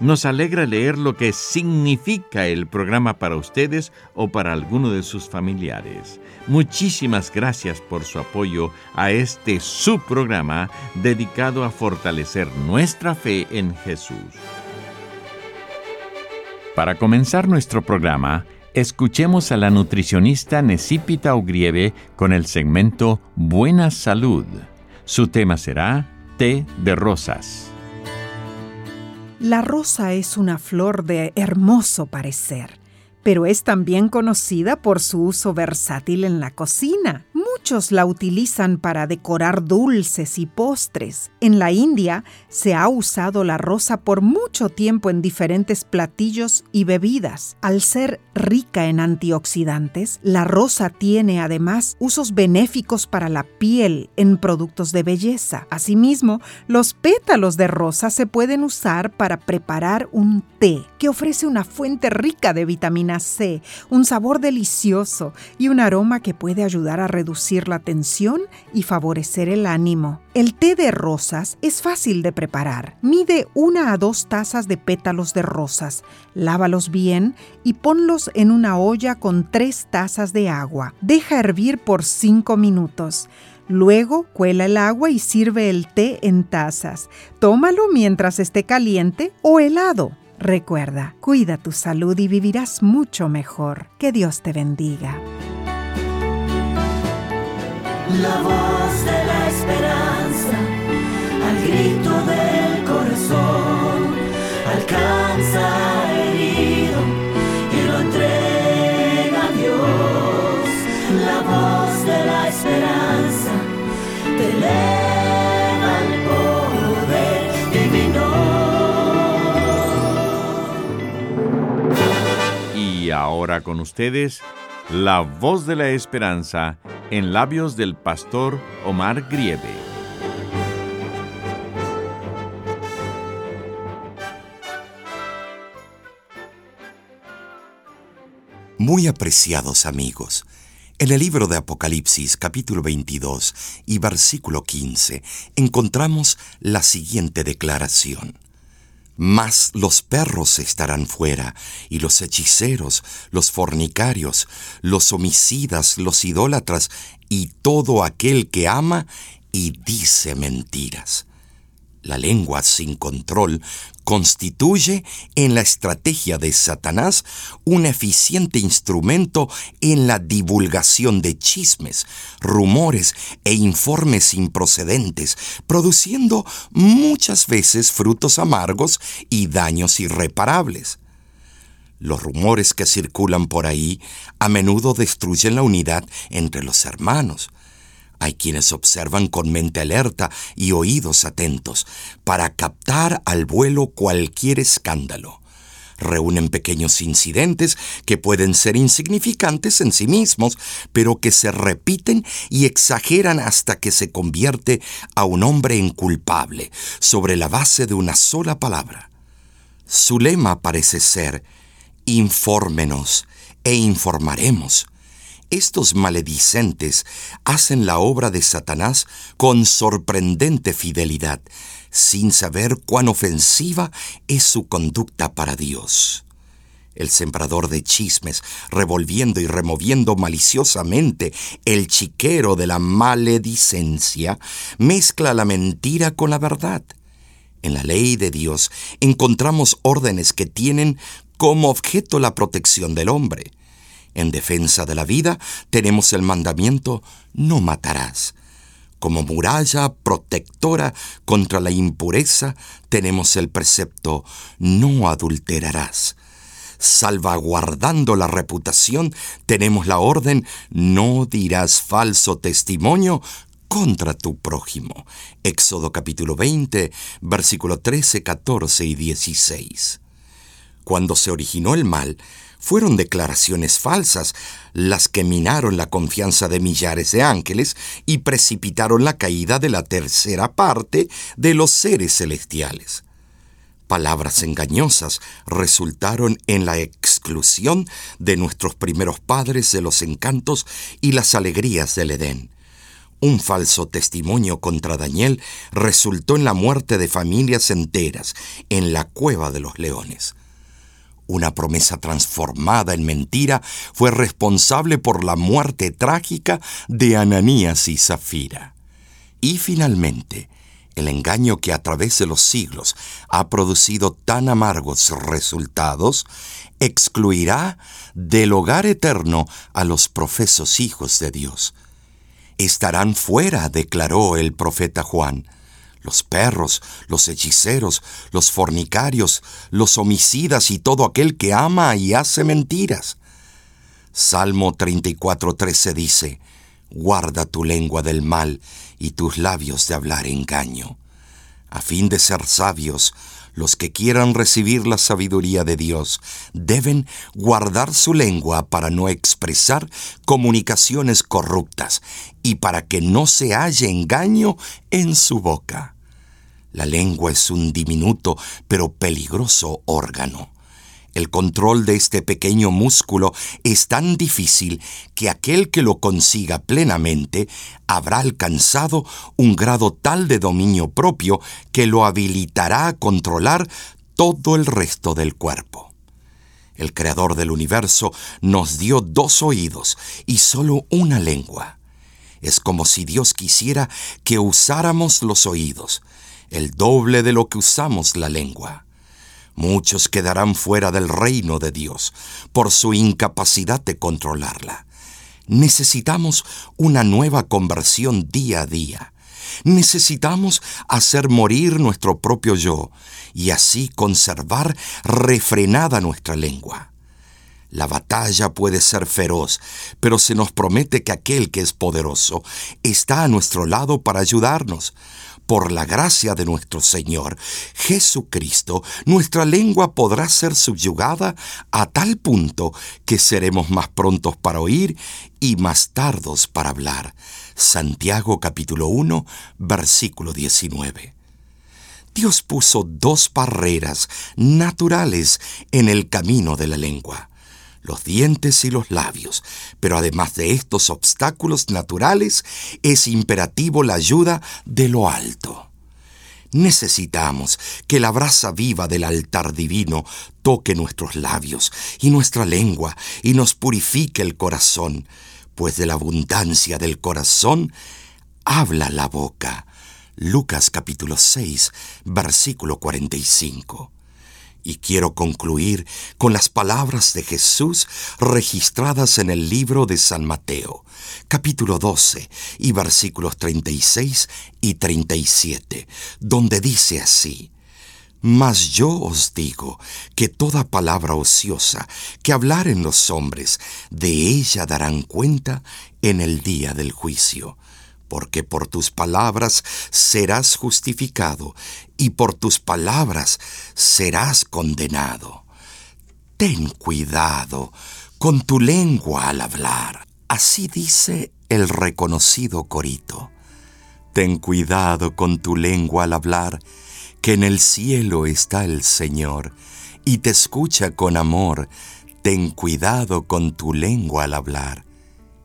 Nos alegra leer lo que significa el programa para ustedes o para alguno de sus familiares. Muchísimas gracias por su apoyo a este subprograma dedicado a fortalecer nuestra fe en Jesús. Para comenzar nuestro programa, escuchemos a la nutricionista Necipita Ugrieve con el segmento Buena Salud. Su tema será té de rosas. La rosa es una flor de hermoso parecer, pero es también conocida por su uso versátil en la cocina. Muchos la utilizan para decorar dulces y postres. En la India se ha usado la rosa por mucho tiempo en diferentes platillos y bebidas. Al ser rica en antioxidantes, la rosa tiene además usos benéficos para la piel en productos de belleza. Asimismo, los pétalos de rosa se pueden usar para preparar un té que ofrece una fuente rica de vitamina C, un sabor delicioso y un aroma que puede ayudar a reducir la tensión y favorecer el ánimo. El té de rosas es fácil de preparar. Mide una a dos tazas de pétalos de rosas, lávalos bien y ponlos en una olla con tres tazas de agua. Deja hervir por cinco minutos. Luego cuela el agua y sirve el té en tazas. Tómalo mientras esté caliente o helado. Recuerda, cuida tu salud y vivirás mucho mejor. Que Dios te bendiga. La voz de la esperanza, al grito del corazón, alcanza herido y lo entrega a Dios. La voz de la esperanza te eleva al poder divino. Y ahora con ustedes, la voz de la esperanza en labios del pastor Omar Grieve. Muy apreciados amigos, en el libro de Apocalipsis capítulo 22 y versículo 15 encontramos la siguiente declaración. Mas los perros estarán fuera, y los hechiceros, los fornicarios, los homicidas, los idólatras, y todo aquel que ama y dice mentiras. La lengua sin control constituye en la estrategia de Satanás un eficiente instrumento en la divulgación de chismes, rumores e informes improcedentes, produciendo muchas veces frutos amargos y daños irreparables. Los rumores que circulan por ahí a menudo destruyen la unidad entre los hermanos. Hay quienes observan con mente alerta y oídos atentos para captar al vuelo cualquier escándalo. Reúnen pequeños incidentes que pueden ser insignificantes en sí mismos, pero que se repiten y exageran hasta que se convierte a un hombre inculpable sobre la base de una sola palabra. Su lema parece ser, infórmenos e informaremos. Estos maledicentes hacen la obra de Satanás con sorprendente fidelidad, sin saber cuán ofensiva es su conducta para Dios. El sembrador de chismes, revolviendo y removiendo maliciosamente el chiquero de la maledicencia, mezcla la mentira con la verdad. En la ley de Dios encontramos órdenes que tienen como objeto la protección del hombre En defensa de la vida tenemos el mandamiento no matarás. Como muralla protectora contra la impureza tenemos el precepto no adulterarás. Salvaguardando la reputación tenemos la orden no dirás falso testimonio contra tu prójimo. Éxodo capítulo 20, versículo 13, 14 y 16. Cuando se originó el mal, fueron declaraciones falsas las que minaron la confianza de millares de ángeles y precipitaron la caída de la tercera parte de los seres celestiales. Palabras engañosas resultaron en la exclusión de nuestros primeros padres de los encantos y las alegrías del Edén. Un falso testimonio contra Daniel resultó en la muerte de familias enteras en la cueva de los leones. Una promesa transformada en mentira fue responsable por la muerte trágica de Ananías y Zafira. Y finalmente, el engaño que a través de los siglos ha producido tan amargos resultados, excluirá del hogar eterno a los profesos hijos de Dios. Estarán fuera, declaró el profeta Juan, los perros, los hechiceros, los fornicarios, los homicidas y todo aquel que ama y hace mentiras. Salmo 34:13 dice, Guarda tu lengua del mal y tus labios de hablar engaño. A fin de ser sabios, los que quieran recibir la sabiduría de Dios deben guardar su lengua para no expresar comunicaciones corruptas y para que no se halle engaño en su boca. La lengua es un diminuto pero peligroso órgano. El control de este pequeño músculo es tan difícil que aquel que lo consiga plenamente habrá alcanzado un grado tal de dominio propio que lo habilitará a controlar todo el resto del cuerpo. El Creador del universo nos dio dos oídos y solo una lengua. Es como si Dios quisiera que usáramos los oídos, el doble de lo que usamos la lengua. Muchos quedarán fuera del reino de Dios por su incapacidad de controlarla. Necesitamos una nueva conversión día a día. Necesitamos hacer morir nuestro propio yo y así conservar refrenada nuestra lengua. La batalla puede ser feroz, pero se nos promete que aquel que es poderoso está a nuestro lado para ayudarnos por la gracia de nuestro Señor Jesucristo, nuestra lengua podrá ser subyugada a tal punto que seremos más prontos para oír y más tardos para hablar. Santiago capítulo 1, versículo 19. Dios puso dos barreras naturales en el camino de la lengua los dientes y los labios, pero además de estos obstáculos naturales, es imperativo la ayuda de lo alto. Necesitamos que la brasa viva del altar divino toque nuestros labios y nuestra lengua y nos purifique el corazón, pues de la abundancia del corazón habla la boca. Lucas capítulo 6, versículo 45. Y quiero concluir con las palabras de Jesús registradas en el libro de San Mateo, capítulo 12 y versículos 36 y 37, donde dice así, Mas yo os digo que toda palabra ociosa que hablaren los hombres, de ella darán cuenta en el día del juicio porque por tus palabras serás justificado y por tus palabras serás condenado. Ten cuidado con tu lengua al hablar. Así dice el reconocido corito. Ten cuidado con tu lengua al hablar, que en el cielo está el Señor y te escucha con amor. Ten cuidado con tu lengua al hablar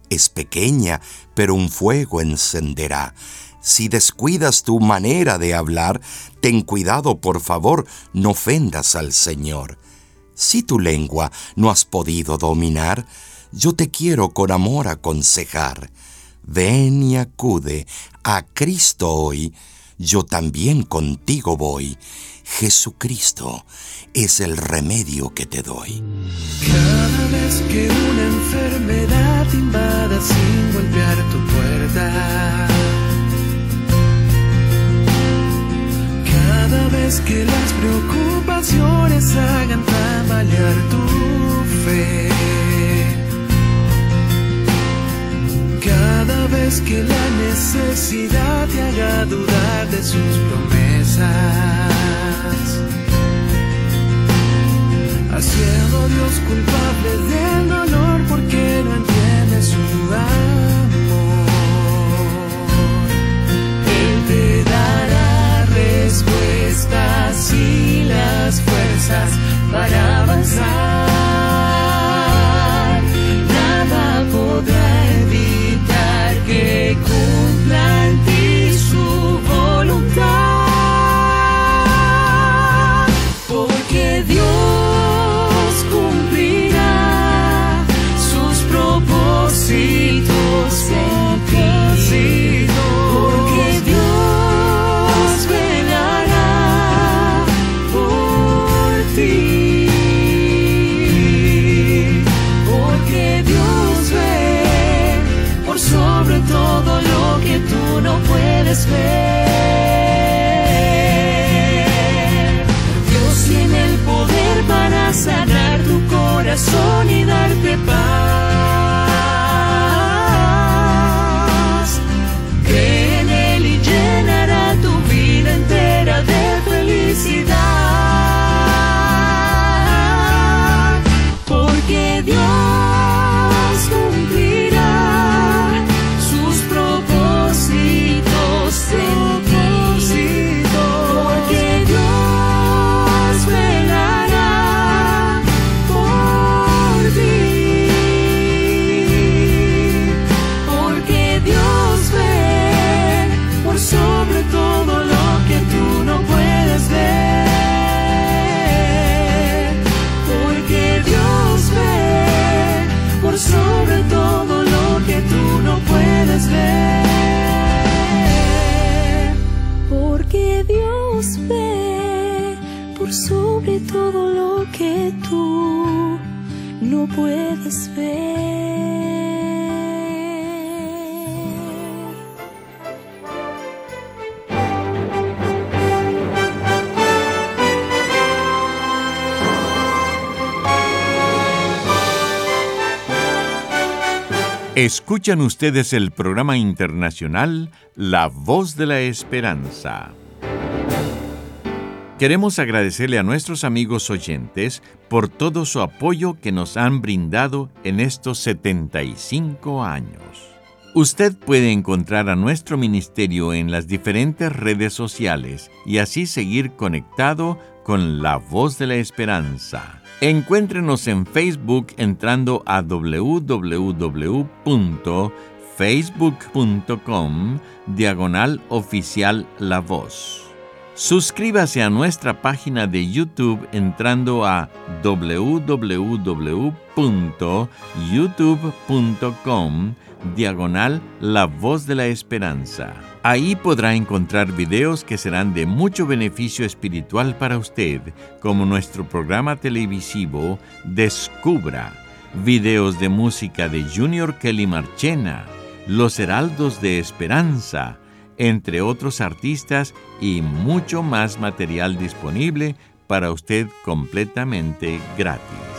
es pequeña, pero un fuego encenderá. Si descuidas tu manera de hablar, ten cuidado, por favor, no ofendas al Señor. Si tu lengua no has podido dominar, yo te quiero con amor aconsejar. Ven y acude a Cristo hoy, yo también contigo voy. Jesucristo es el remedio que te doy. Que una enfermedad invada sin golpear tu puerta. Cada vez que las preocupaciones hagan tambalear tu fe. Cada vez que la necesidad te haga dudar de sus promesas haciendo Dios culpable del dolor porque respuestas y las fuerzas para avanzar. This way. Escuchan ustedes el programa internacional La Voz de la Esperanza. Queremos agradecerle a nuestros amigos oyentes por todo su apoyo que nos han brindado en estos 75 años. Usted puede encontrar a nuestro ministerio en las diferentes redes sociales y así seguir conectado con la voz de la esperanza. Encuéntrenos en Facebook entrando a www.facebook.com diagonal oficial La Voz. Suscríbase a nuestra página de YouTube entrando a www.youtube.com diagonal La Voz de la Esperanza. Ahí podrá encontrar videos que serán de mucho beneficio espiritual para usted, como nuestro programa televisivo Descubra, videos de música de Junior Kelly Marchena, Los Heraldos de Esperanza, entre otros artistas y mucho más material disponible para usted completamente gratis.